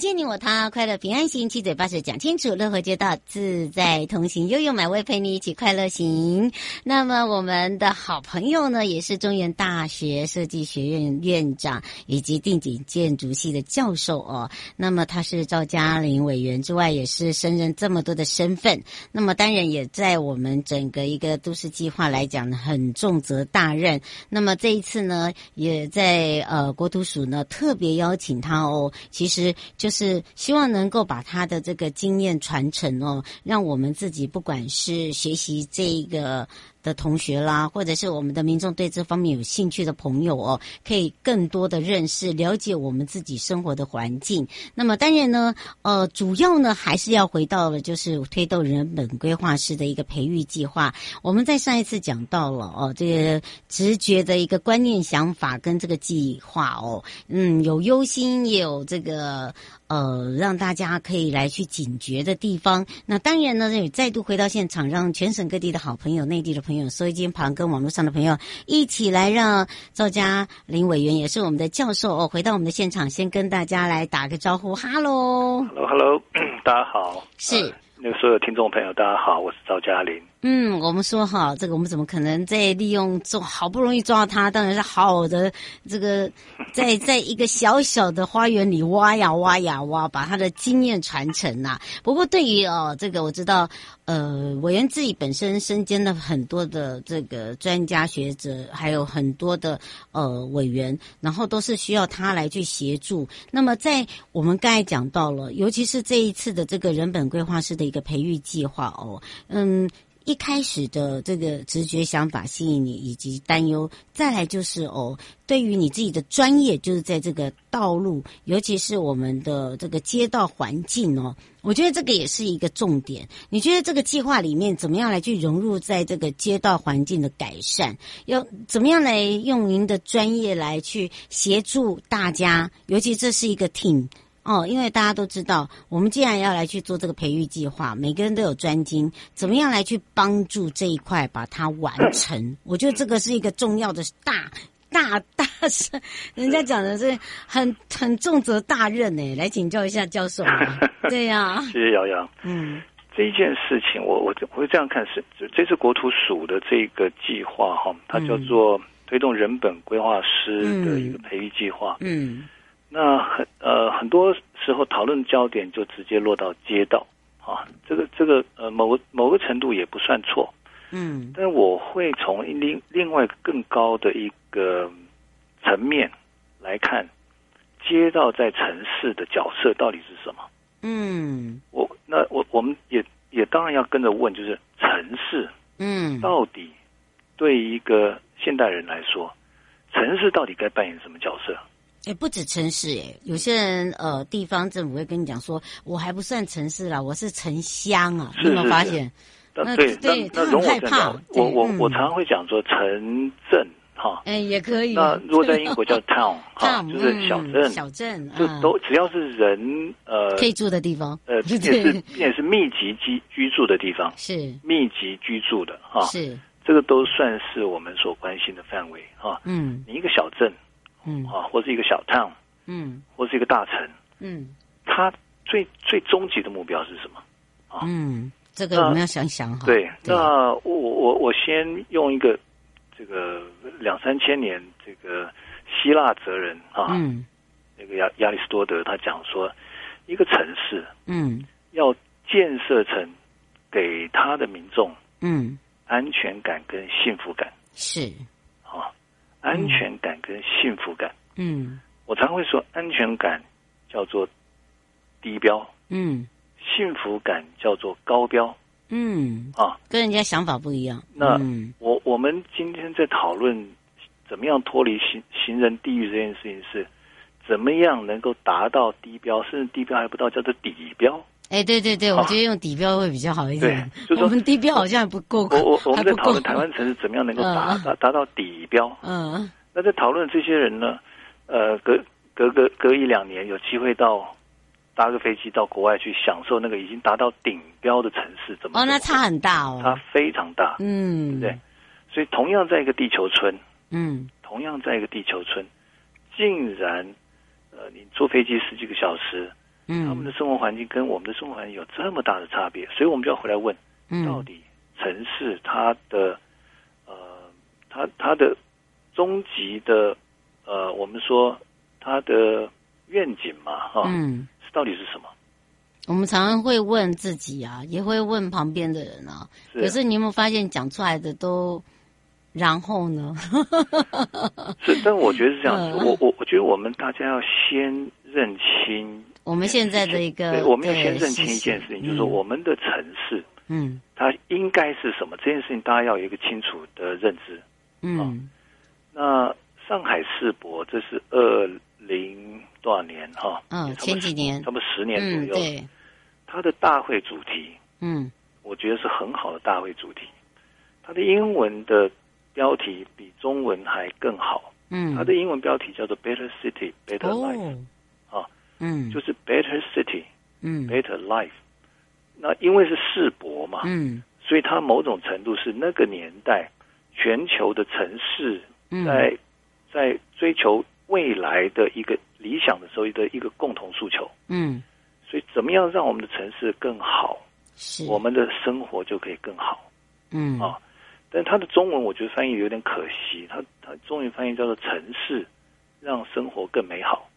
见你我他，快乐平安行，七嘴八舌讲清楚，乐活街道自在同行，悠悠美味陪你一起快乐行。那么我们的好朋友呢，也是中原大学设计学院院长以及定景建筑系的教授哦。那么他是赵家麟委员之外，也是升任这么多的身份。那么当然也在我们整个一个都市计划来讲呢，很重责大任。那么这一次呢，也在呃国土署呢特别邀请他哦，其实。就是希望能够把他的这个经验传承哦，让我们自己不管是学习这一个。的同学啦，或者是我们的民众对这方面有兴趣的朋友哦，可以更多的认识、了解我们自己生活的环境。那么当然呢，呃，主要呢还是要回到了就是推动人本规划师的一个培育计划。我们在上一次讲到了哦，这个直觉的一个观念、想法跟这个计划哦，嗯，有忧心，也有这个呃，让大家可以来去警觉的地方。那当然呢，也再度回到现场，让全省各地的好朋友、内地的朋友。收音机旁跟网络上的朋友一起来，让赵家林委员也是我们的教授哦，回到我们的现场，先跟大家来打个招呼，哈喽，哈喽，哈喽，大家好，是、所有听众朋友，大家好，我是赵嘉玲。嗯，我们说哈，这个我们怎么可能在利用这好不容易抓到他，当然是好的这个在在一个小小的花园里挖呀挖呀挖，把他的经验传承呐、不过对于哦，这个我知道，呃，委员自己本身身兼的很多的这个专家学者，还有很多的呃委员，然后都是需要他来去协助。那么在我们刚才讲到了，尤其是这一次的这个人本规划师的一个培育计划哦，嗯。一开始的这个直觉想法吸引你，以及担忧，再来就是哦，对于你自己的专业，就是在这个道路，尤其是我们的这个街道环境哦，我觉得这个也是一个重点。你觉得这个计划里面怎么样来去融入在这个街道环境的改善？要怎么样来用您的专业来去协助大家？尤其这是一个挺。哦，因为大家都知道，我们既然要来去做这个培育计划，每个人都有专精，怎么样来去帮助这一块把它完成？我觉得这个是一个重要的大大大事，人家讲的是很很重责大任呢。来请教一下教授。对呀、啊，谢谢瑶瑶。嗯，这一件事情我，我我我会这样看是，这次国土署的这个计划哈，它叫做推动人本规划师的一个培育计划。嗯。嗯那很呃很多时候讨论焦点就直接落到街道啊，这个这个呃某个某个程度也不算错，嗯，但我会从另另外更高的一个层面来看，街道在城市的角色到底是什么？嗯，我那我我们也也当然要跟着问，就是城市，嗯，到底对一个现代人来说，城市到底该扮演什么角色？也不止城市诶，有些人呃，地方政府会跟你讲说，我还不算城市啦，我是城乡啊。有没有发现？那对，对，他很害怕。我我我常常会讲说城镇哈，哎也可以。那如果在英国叫 town 哈，就是小镇，小镇就都只要是人呃可以住的地方，呃 也是也是密集居居住的地方，是密集居住的哈，是。这个都算是我们所关心的范围哈。嗯，你一个小镇，嗯。啊，或是一个小 town，嗯，或是一个大城，嗯，它最最终极的目标是什么？啊，嗯，这个我们要想想哈。对，那我我我先用一个这个两三千年这个希腊哲人啊，嗯，那个亚亚里士多德他讲说，一个城市，嗯，要建设成给他的民众，嗯。安全感跟幸福感。是。啊，安全感跟幸福感。嗯，我常会说，安全感叫做低标，嗯，幸福感叫做高标，嗯啊，跟人家想法不一样。那我我们今天在讨论怎么样脱离行行人地狱这件事情，是怎么样能够达到低标，甚至低标还不到，叫做底标。哎，对对对，我觉得用底标会比较好一点。对，我们地标好像还不够。我我我们在讨论台湾城市怎么样能够达达达到底标。嗯。那在讨论这些人呢？呃，隔隔隔隔一两年有机会到搭个飞机到国外去享受那个已经达到顶标的城市，怎么？哦，那差很大哦。差非常大。嗯。对。所以同样在一个地球村，嗯，同样在一个地球村，竟然，呃，你坐飞机十几个小时。他们的生活环境跟我们的生活环境有这么大的差别，所以我们就要回来问：到底城市它的呃，它它的终极的呃，我们说它的愿景嘛，哈，嗯，是到底是什么？我们常常会问自己啊，也会问旁边的人啊。可是你有没有发现，讲出来的都然后呢？是，但我觉得是这样子。我我我觉得我们大家要先认清。我们现在的一个，对，我们要先认清一件事情，就是说我们的城市，嗯，它应该是什么？这件事情大家要有一个清楚的认知。嗯，那上海世博，这是二零多少年哈？嗯，前几年，差不多十年左右。对，它的大会主题，嗯，我觉得是很好的大会主题。它的英文的标题比中文还更好。嗯，它的英文标题叫做 “Better City, Better Life”。嗯，就是 better city，嗯，better life。那因为是世博嘛，嗯，所以它某种程度是那个年代全球的城市在、嗯、在追求未来的一个理想的时候的一个共同诉求。嗯，所以怎么样让我们的城市更好，是我们的生活就可以更好。嗯啊，但它的中文我觉得翻译有点可惜，它它中文翻译叫做城市让生活更美好。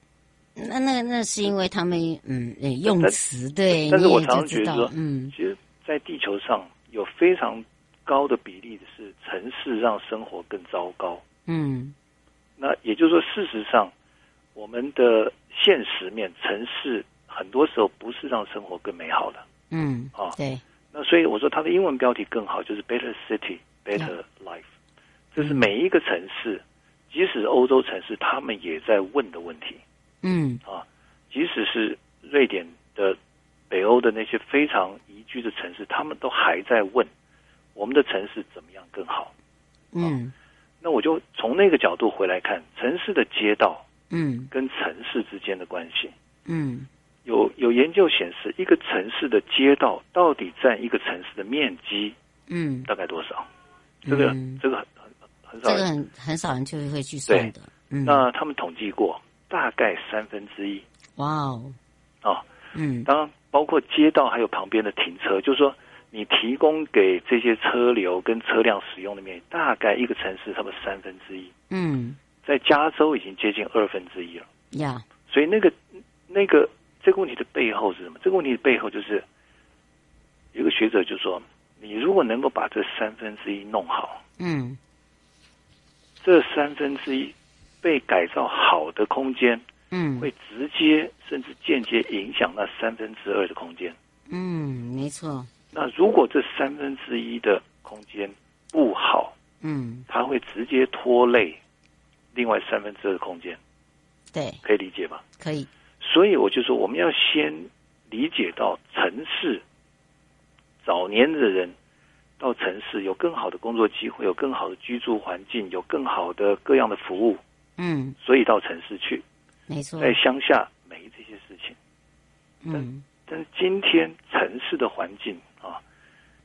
那那那是因为他们嗯用词对，但是我常常觉得说，嗯，其实，在地球上有非常高的比例的是城市让生活更糟糕，嗯，那也就是说，事实上，我们的现实面，城市很多时候不是让生活更美好的，嗯，啊，对，那所以我说它的英文标题更好，就是 Better City, Better Life，这是每一个城市，即使欧洲城市，他们也在问的问题。嗯啊，即使是瑞典的北欧的那些非常宜居的城市，他们都还在问我们的城市怎么样更好。嗯，那我就从那个角度回来看城市的街道，嗯，跟城市之间的关系。嗯，有有研究显示，一个城市的街道到底占一个城市的面积，嗯，大概多少？这个这个很很很少，这个很很少人就会去算的。嗯，那他们统计过。大概三分之一，哇哦，啊，嗯，当然包括街道还有旁边的停车，就是说你提供给这些车流跟车辆使用的面积，大概一个城市差不多三分之一，嗯，在加州已经接近二分之一了，呀，所以那个那个这个问题的背后是什么？这个问题的背后就是有一个学者就说，你如果能够把这三分之一弄好，嗯，这三分之一。被改造好的空间，嗯，会直接甚至间接影响那三分之二的空间。嗯，没错。那如果这三分之一的空间不好，嗯，它会直接拖累另外三分之二的空间。对，可以理解吧？可以。所以我就说，我们要先理解到城市，早年的人到城市有更好的工作机会，有更好的居住环境，有更好的各样的服务。嗯，所以到城市去，没错，在乡下没这些事情。嗯，但是今天城市的环境啊，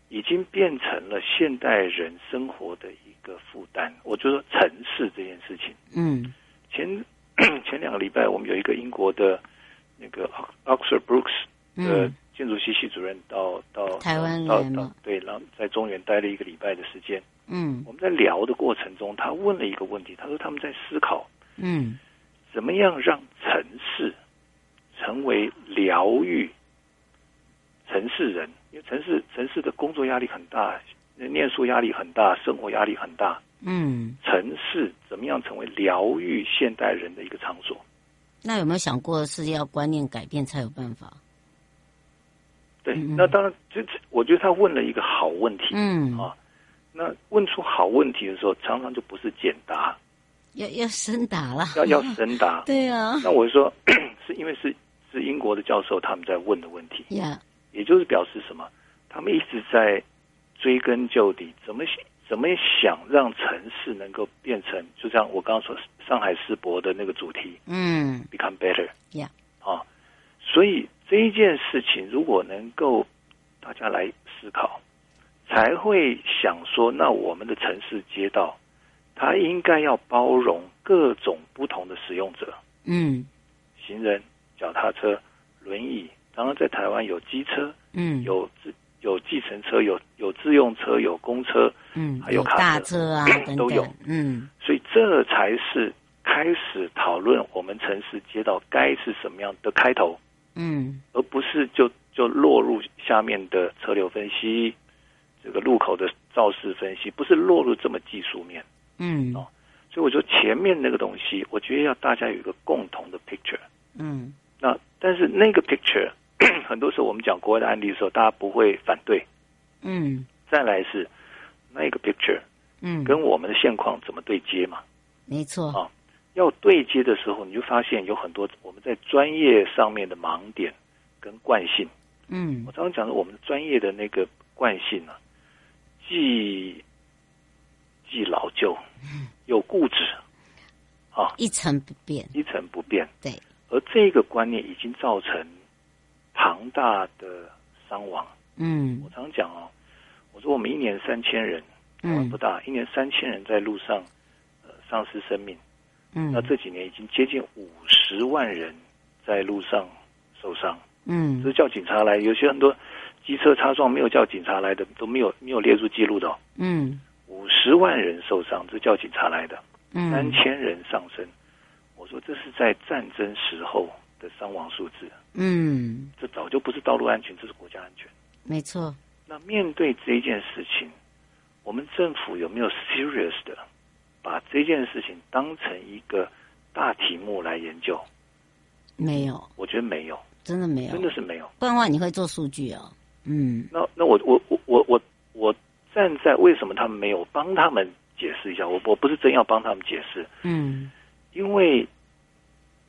已经变成了现代人生活的一个负担。我就说城市这件事情，嗯，前前两个礼拜，我们有一个英国的那个 Oxford Brooks 的建筑系系主任到到台湾到到对，然后在中原待了一个礼拜的时间。嗯，我们在聊的过程中，他问了一个问题，他说他们在思考，嗯，怎么样让城市成为疗愈城市人？因为城市城市的工作压力很大，念书压力很大，生活压力很大。嗯，城市怎么样成为疗愈现代人的一个场所？那有没有想过是要观念改变才有办法？对，那当然，就我觉得他问了一个好问题。嗯啊。那问出好问题的时候，常常就不是简答，要要深答了，要要深答。对啊，那我说 是因为是是英国的教授他们在问的问题，呀，也就是表示什么？他们一直在追根究底，怎么怎么想让城市能够变成，就像我刚刚说上海世博的那个主题，嗯，become better，呀，啊，所以这一件事情如果能够大家来思考。才会想说，那我们的城市街道，它应该要包容各种不同的使用者。嗯，行人、脚踏车、轮椅，当然在台湾有机车，嗯，有自有计程车，有有自用车，有公车，嗯，还有卡车大车啊，都有。嗯，所以这才是开始讨论我们城市街道该是什么样的开头。嗯，而不是就就落入下面的车流分析。这个路口的肇事分析不是落入这么技术面，嗯，哦，所以我说前面那个东西，我觉得要大家有一个共同的 picture，嗯，那但是那个 picture 很多时候我们讲国外的案例的时候，大家不会反对，嗯，再来是那个 picture，嗯，跟我们的现况怎么对接嘛？没错，啊，要对接的时候，你就发现有很多我们在专业上面的盲点跟惯性，嗯，我常常讲的我们专业的那个惯性呢、啊。既既老旧，又固执，啊，一成不变，一成不变。对，而这个观念已经造成庞大的伤亡。嗯，我常讲哦，我说我们一年三千人，台湾不大，嗯、一年三千人在路上呃丧失生命。嗯，那这几年已经接近五十万人在路上受伤。嗯，这叫警察来，有些很多。机车擦撞没有叫警察来的都没有没有列入记录的。哦，嗯，五十万人受伤，这叫警察来的，嗯，三千人上升，我说这是在战争时候的伤亡数字，嗯，这早就不是道路安全，这是国家安全，没错。那面对这一件事情，我们政府有没有 serious 的把这件事情当成一个大题目来研究？没有，我觉得没有，真的没有，真的是没有。不然的话，你会做数据哦。嗯，那那我我我我我我站在为什么他们没有帮他们解释一下？我我不是真要帮他们解释，嗯，因为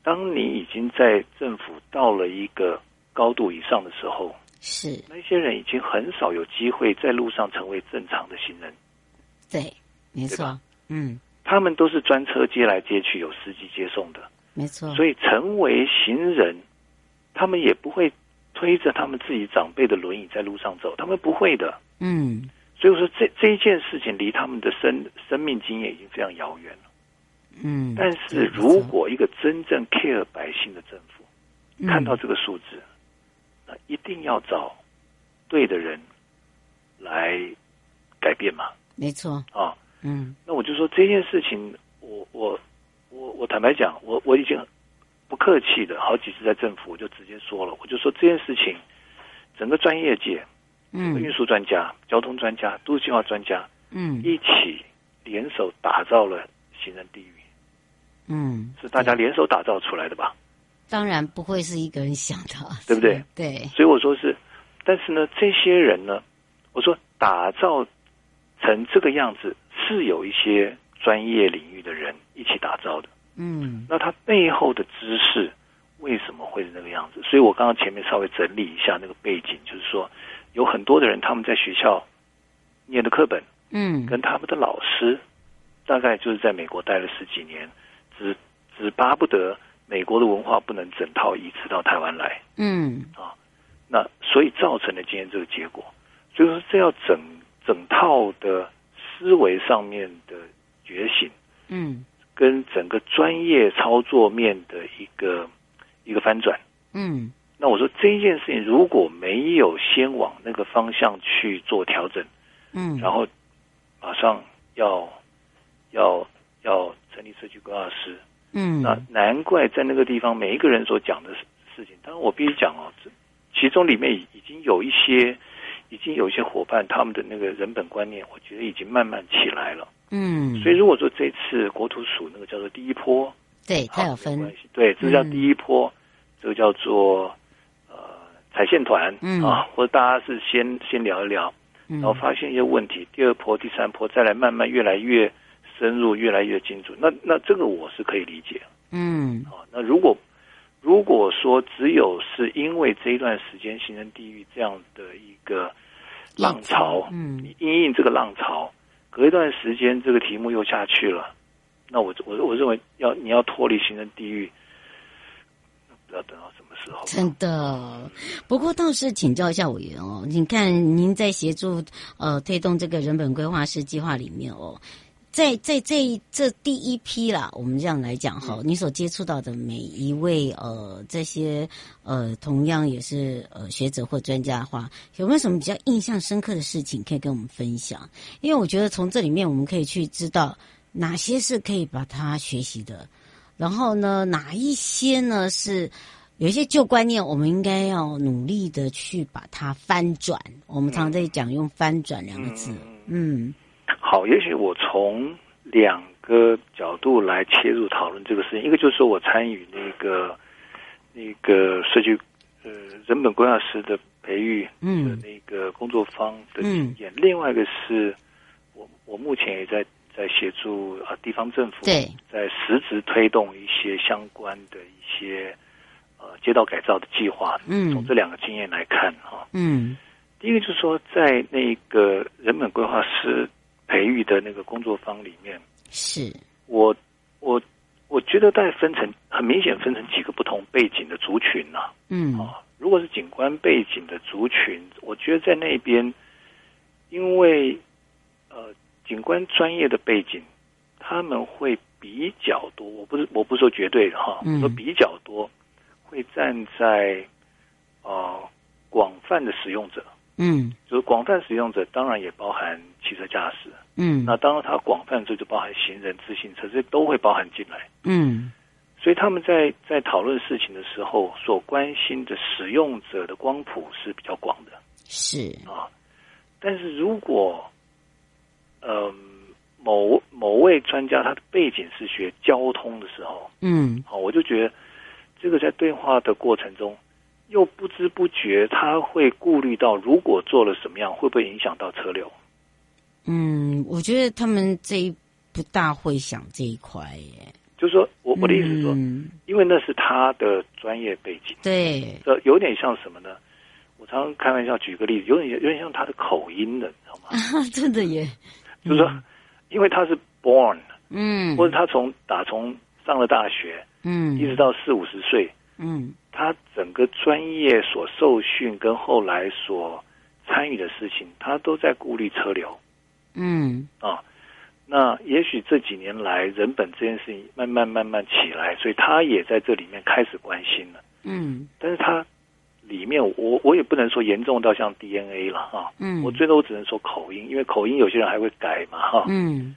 当你已经在政府到了一个高度以上的时候，是那些人已经很少有机会在路上成为正常的行人。对，没错，嗯，他们都是专车接来接去，有司机接送的，没错。所以成为行人，他们也不会。推着他们自己长辈的轮椅在路上走，他们不会的。嗯，所以我说这这一件事情离他们的生生命经验已经非常遥远了。嗯，但是如果一个真正 care 百姓的政府、嗯、看到这个数字，那一定要找对的人来改变嘛。没错啊，嗯，那我就说这件事情，我我我我坦白讲，我我已经。不客气的，好几次在政府我就直接说了，我就说这件事情，整个专业界，嗯，运输专家、交通专家、都市计划专家，嗯，一起联手打造了行人地狱，嗯，是大家联手打造出来的吧？当然不会是一个人想的，对不对？对，所以我说是，但是呢，这些人呢，我说打造成这个样子，是有一些专业领域的人一起打造的。嗯，那它背后的知识为什么会是那个样子？所以我刚刚前面稍微整理一下那个背景，就是说有很多的人他们在学校念的课本，嗯，跟他们的老师大概就是在美国待了十几年，只只巴不得美国的文化不能整套移植到台湾来，嗯，啊，那所以造成了今天这个结果。就是这要整整套的思维上面的觉醒，嗯，跟整个专业操作面的一个一个翻转，嗯，那我说这一件事情如果没有先往那个方向去做调整，嗯，然后马上要要要成立社区规划师，嗯，那难怪在那个地方每一个人所讲的事事情，当然我必须讲哦，这其中里面已经有一些。已经有一些伙伴，他们的那个人本观念，我觉得已经慢慢起来了。嗯，所以如果说这次国土署那个叫做第一波，对，它有分，对，这叫第一波，嗯、这个叫做呃踩线团，嗯。啊，或者大家是先先聊一聊，然后发现一些问题，第二波、第三波再来慢慢越来越深入，越来越精准。那那这个我是可以理解。嗯，啊，那如果如果说只有是因为这一段时间形成地域这样的一个浪潮，嗯，因应这个浪潮，隔一段时间这个题目又下去了，那我我我认为要你要脱离形成地域，不要等到什么时候。真的，不过倒是请教一下委员哦，你看您在协助呃推动这个人本规划师计划里面哦。在在这这第一批啦，我们这样来讲哈，嗯、你所接触到的每一位呃这些呃同样也是呃学者或专家的话，有没有什么比较印象深刻的事情可以跟我们分享？因为我觉得从这里面我们可以去知道哪些是可以把它学习的，然后呢，哪一些呢是有一些旧观念，我们应该要努力的去把它翻转。我们常常在讲用“翻转”两个字，嗯。嗯好，也许我从两个角度来切入讨论这个事情。一个就是说我参与那个那个设计呃人本规划师的培育的那个工作方的经验。嗯、另外一个是我我目前也在在协助啊地方政府在实质推动一些相关的一些呃街道改造的计划。嗯，从这两个经验来看哈，嗯，第一个就是说在那个人本规划师。培育的那个工作坊里面，是我我我觉得大概分成很明显分成几个不同背景的族群呐、啊。嗯啊，如果是景观背景的族群，我觉得在那边，因为呃景观专业的背景，他们会比较多。我不是我不是说绝对的哈，我说比较多会站在呃广泛的使用者。嗯，就是广泛使用者，当然也包含汽车驾驶。嗯，那当然，它广泛这就包含行人、自行车，这都会包含进来。嗯，所以他们在在讨论事情的时候，所关心的使用者的光谱是比较广的。是啊，但是如果，嗯、呃，某某位专家他的背景是学交通的时候，嗯，好，我就觉得这个在对话的过程中。又不知不觉，他会顾虑到，如果做了什么样，会不会影响到车流？嗯，我觉得他们这一不大会想这一块耶。就是说我我的意思是说，嗯、因为那是他的专业背景。对，这有点像什么呢？我常常开玩笑举个例子，有点有点像他的口音的，你知道吗？啊、真的耶。就是说，嗯、因为他是 born，嗯，或者他从打从上了大学，嗯，一直到四五十岁。嗯，他整个专业所受训跟后来所参与的事情，他都在顾虑车流。嗯啊，那也许这几年来人本这件事情慢慢慢慢起来，所以他也在这里面开始关心了。嗯，但是他里面我我也不能说严重到像 DNA 了哈。嗯，我最多我只能说口音，因为口音有些人还会改嘛哈。嗯。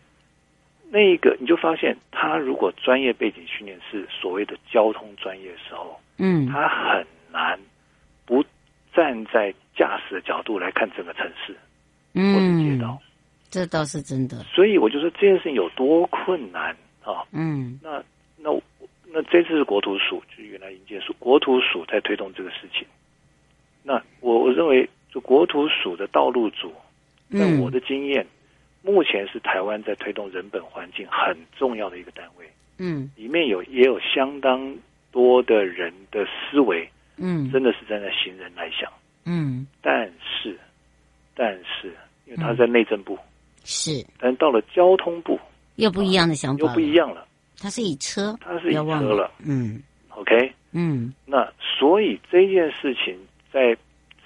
那一个你就发现，他如果专业背景训练是所谓的交通专业的时候，嗯，他很难不站在驾驶的角度来看整个城市，嗯，或者街道，这倒是真的。所以我就说这件事情有多困难啊！嗯，那那那这次是国土署，就是原来营建署，国土署在推动这个事情。那我我认为，就国土署的道路组，在我的经验。嗯目前是台湾在推动人本环境很重要的一个单位，嗯，里面有也有相当多的人的思维，嗯，真的是站在行人来想，嗯，但是，但是，因为他在内政部，是，但到了交通部又不一样的想法，又不一样了，他是以车，他是以车了，嗯，OK，嗯，那所以这件事情在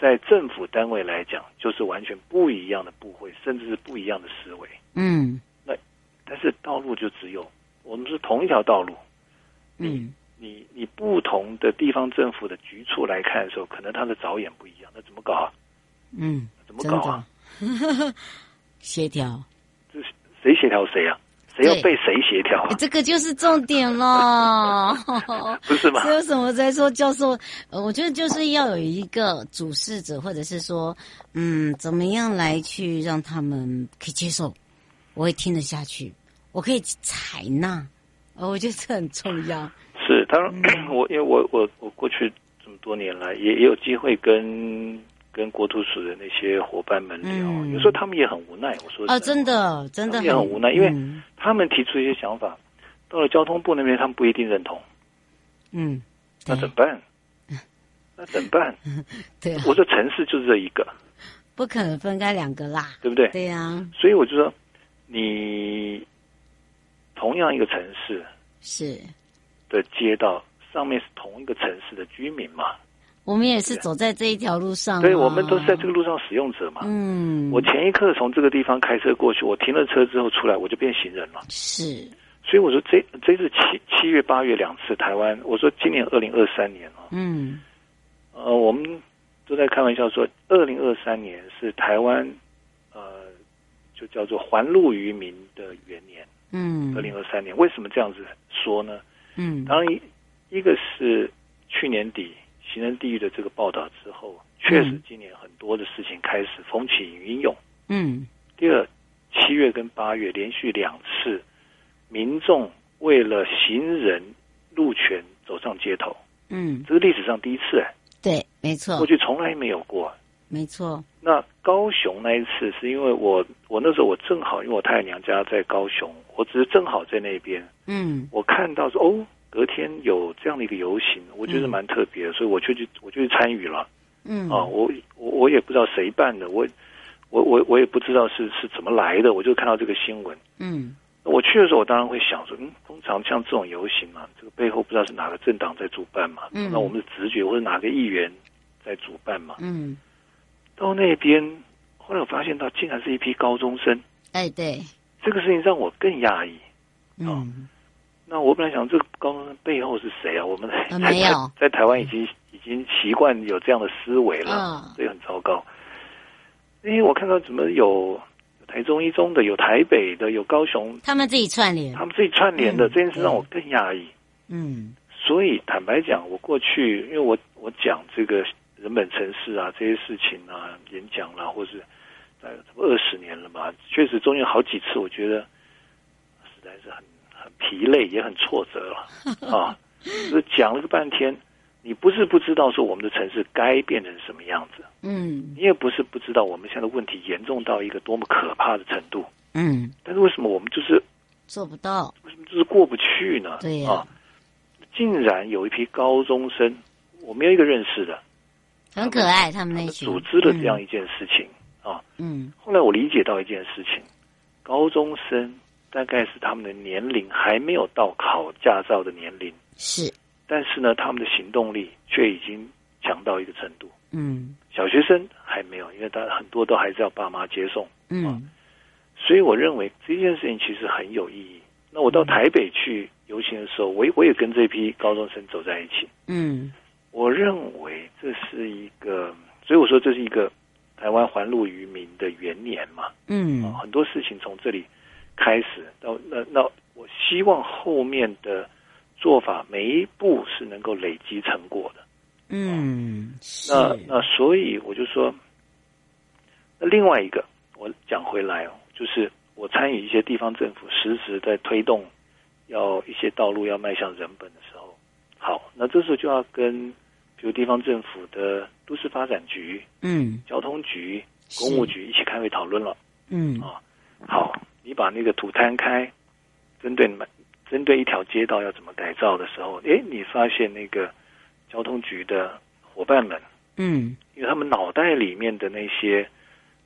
在政府单位来讲，就是完全不一样的部会，甚至是不一样的思维。嗯，那但是道路就只有我们是同一条道路。嗯，你你不同的地方政府的局处来看的时候，可能他的着眼不一样，那怎么搞啊？嗯，怎么搞啊？协调，谁协调谁啊？谁要被谁协调啊？这个就是重点了，不是吗？所以为什么在说教授？呃，我觉得就是要有一个主事者，或者是说，嗯，怎么样来去让他们可以接受，我会听得下去，我可以采纳，呃，我觉得这很重要。是，当然，嗯、我因为我我我过去这么多年来，也也有机会跟。跟国土署的那些伙伴们聊，嗯、有时候他们也很无奈。我说啊，真的，真的也很无奈，嗯、因为他们提出一些想法，到了交通部那边，他们不一定认同。嗯，那怎么办？那怎么办？对啊，我说城市就是这一个，不可能分开两个啦，对不对？对呀、啊。所以我就说，你同样一个城市是的街道上面是同一个城市的居民嘛？我们也是走在这一条路上，对，我们都是在这个路上使用者嘛。嗯，我前一刻从这个地方开车过去，我停了车之后出来，我就变行人了。是，所以我说这这是七七月八月两次台湾，我说今年二零二三年啊，嗯，呃，我们都在开玩笑说，二零二三年是台湾呃，就叫做还路于民的元年。嗯，二零二三年为什么这样子说呢？嗯，当然一一个是去年底。行人地狱的这个报道之后，确实今年很多的事情开始风起云涌。嗯。第二，七月跟八月连续两次，民众为了行人路权走上街头。嗯。这是历史上第一次哎。对，没错。过去从来没有过。没错。那高雄那一次是因为我我那时候我正好因为我太太娘家在高雄，我只是正好在那边。嗯。我看到说哦。隔天有这样的一个游行，我觉得蛮特别的，嗯、所以我就去，我就去参与了。嗯，啊，我我我也不知道谁办的，我我我我也不知道是是怎么来的，我就看到这个新闻。嗯，我去的时候，我当然会想说，嗯，通常像这种游行嘛，这个背后不知道是哪个政党在主办嘛，嗯，那我们的直觉或者哪个议员在主办嘛，嗯，到那边后来我发现到，竟然是一批高中生。哎，对，这个事情让我更讶异。嗯。那我本来想，这个高中生背后是谁啊？我们在没有在台湾已经已经习惯有这样的思维了，哦、所以很糟糕。因为我看到怎么有台中一中的，有台北的，有高雄，他们自己串联，他们自己串联的、嗯、这件事让我更讶异。嗯，所以坦白讲，我过去因为我我讲这个人本城市啊这些事情啊演讲啦、啊，或是大概二十年了嘛，确实中间有好几次，我觉得实在是很。疲累也很挫折了。啊！就讲了个半天，你不是不知道说我们的城市该变成什么样子，嗯，你也不是不知道我们现在问题严重到一个多么可怕的程度，嗯，但是为什么我们就是做不到？为什么就是过不去呢？对呀、啊，竟然有一批高中生，我没有一个认识的，很可爱，他们那群。组织了这样一件事情、嗯、啊，嗯，后来我理解到一件事情，高中生。大概是他们的年龄还没有到考驾照的年龄，是，但是呢，他们的行动力却已经强到一个程度。嗯，小学生还没有，因为他很多都还是要爸妈接送。嗯、啊，所以我认为这件事情其实很有意义。那我到台北去游行的时候，我也我也跟这批高中生走在一起。嗯，我认为这是一个，所以我说这是一个台湾还路于民的元年嘛。嗯、啊，很多事情从这里。开始到那那，我希望后面的做法每一步是能够累积成果的。嗯，那那所以我就说，那另外一个我讲回来哦，就是我参与一些地方政府实时在推动，要一些道路要迈向人本的时候，好，那这时候就要跟比如地方政府的都市发展局、嗯，交通局、公务局一起开会讨论了。嗯，啊，好。你把那个土摊开，针对你们，针对一条街道要怎么改造的时候，诶，你发现那个交通局的伙伴们，嗯，因为他们脑袋里面的那些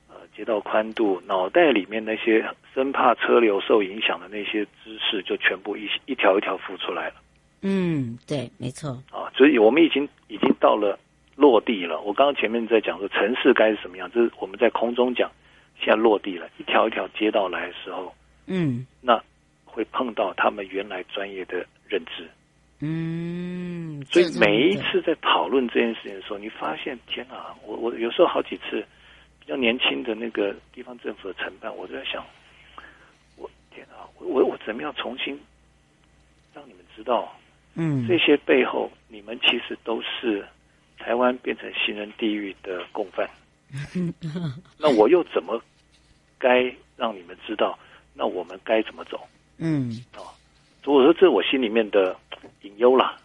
呃街道宽度，脑袋里面那些生怕车流受影响的那些知识，就全部一一条一条浮出来了。嗯，对，没错。啊，所以我们已经已经到了落地了。我刚刚前面在讲说城市该是什么样，这是我们在空中讲，现在落地了，一条一条街道来的时候，嗯，那会碰到他们原来专业的认知。嗯，所以每一次在讨论这件事情的时候，你发现天啊，我我有时候好几次比较年轻的那个地方政府的承办，我就在想，我天啊，我我怎么样重新让你们知道，嗯，这些背后你们其实都是台湾变成行人地狱的共犯。那我又怎么该让你们知道？那我们该怎么走？嗯，啊，所以我说这是我心里面的。隐忧啦，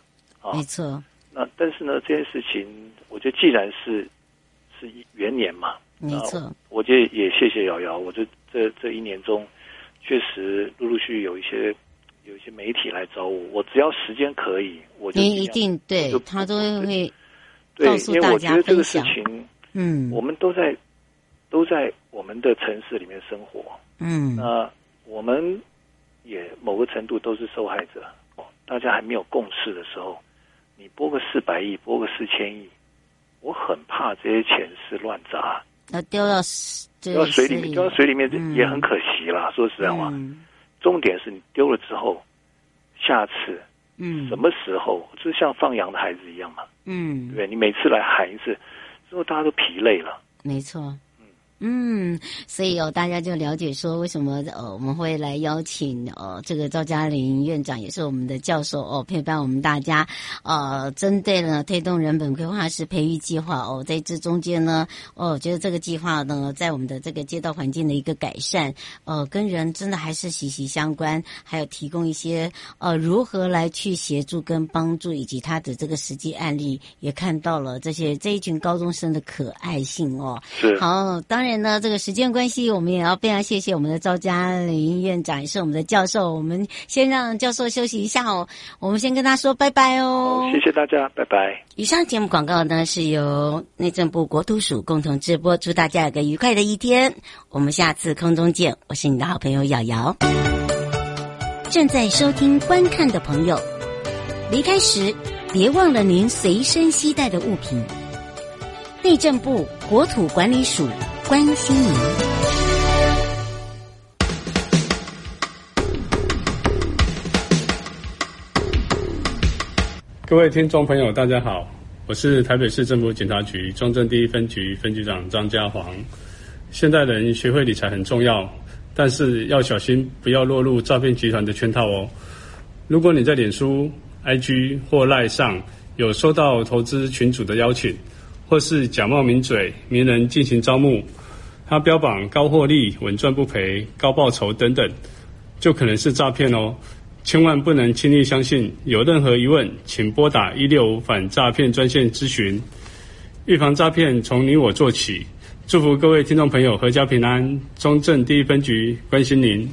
啊，没错。那但是呢，这件事情，我觉得既然是是元年嘛，没错。我觉得也谢谢瑶瑶，我觉得这这一年中，确实陆陆续续有一些有一些媒体来找我，我只要时间可以，我就一定对他都会告诉对，因为我觉得这个事情，嗯，我们都在都在我们的城市里面生活，嗯，那我们也某个程度都是受害者。哦大家还没有共识的时候，你拨个四百亿，拨个四千亿，我很怕这些钱是乱砸，那丢到丢到水里面，丢到水里面也很可惜啦。嗯、说实在话，嗯、重点是你丢了之后，下次，嗯，什么时候，就像放羊的孩子一样嘛，嗯，对，你每次来喊一次，之后大家都疲累了，没错。嗯，所以哦，大家就了解说为什么呃我们会来邀请呃这个赵嘉玲院长也是我们的教授哦，陪伴我们大家呃针对呢推动人本规划师培育计划哦，在这中间呢哦，觉得这个计划呢在我们的这个街道环境的一个改善呃跟人真的还是息息相关，还有提供一些呃如何来去协助跟帮助，以及他的这个实际案例也看到了这些这一群高中生的可爱性哦，是好当然。当然呢，这个时间关系，我们也要非常谢谢我们的赵嘉玲院长，也是我们的教授。我们先让教授休息一下哦，我们先跟他说拜拜哦。谢谢大家，拜拜。以上节目广告呢是由内政部国土署共同直播，祝大家有个愉快的一天。我们下次空中见，我是你的好朋友瑶瑶。正在收听观看的朋友，离开时别忘了您随身携带的物品。内政部国土管理署。关心您，各位听众朋友，大家好，我是台北市政府警察局中正第一分局分局长张家煌。现代人学会理财很重要，但是要小心，不要落入诈骗集团的圈套哦。如果你在脸书、IG 或赖上有收到投资群组的邀请，或是假冒名嘴、名人进行招募。他标榜高获利、稳赚不赔、高报酬等等，就可能是诈骗哦！千万不能轻易相信。有任何疑问，请拨打一六五反诈骗专线咨询。预防诈骗，从你我做起。祝福各位听众朋友阖家平安。中正第一分局关心您。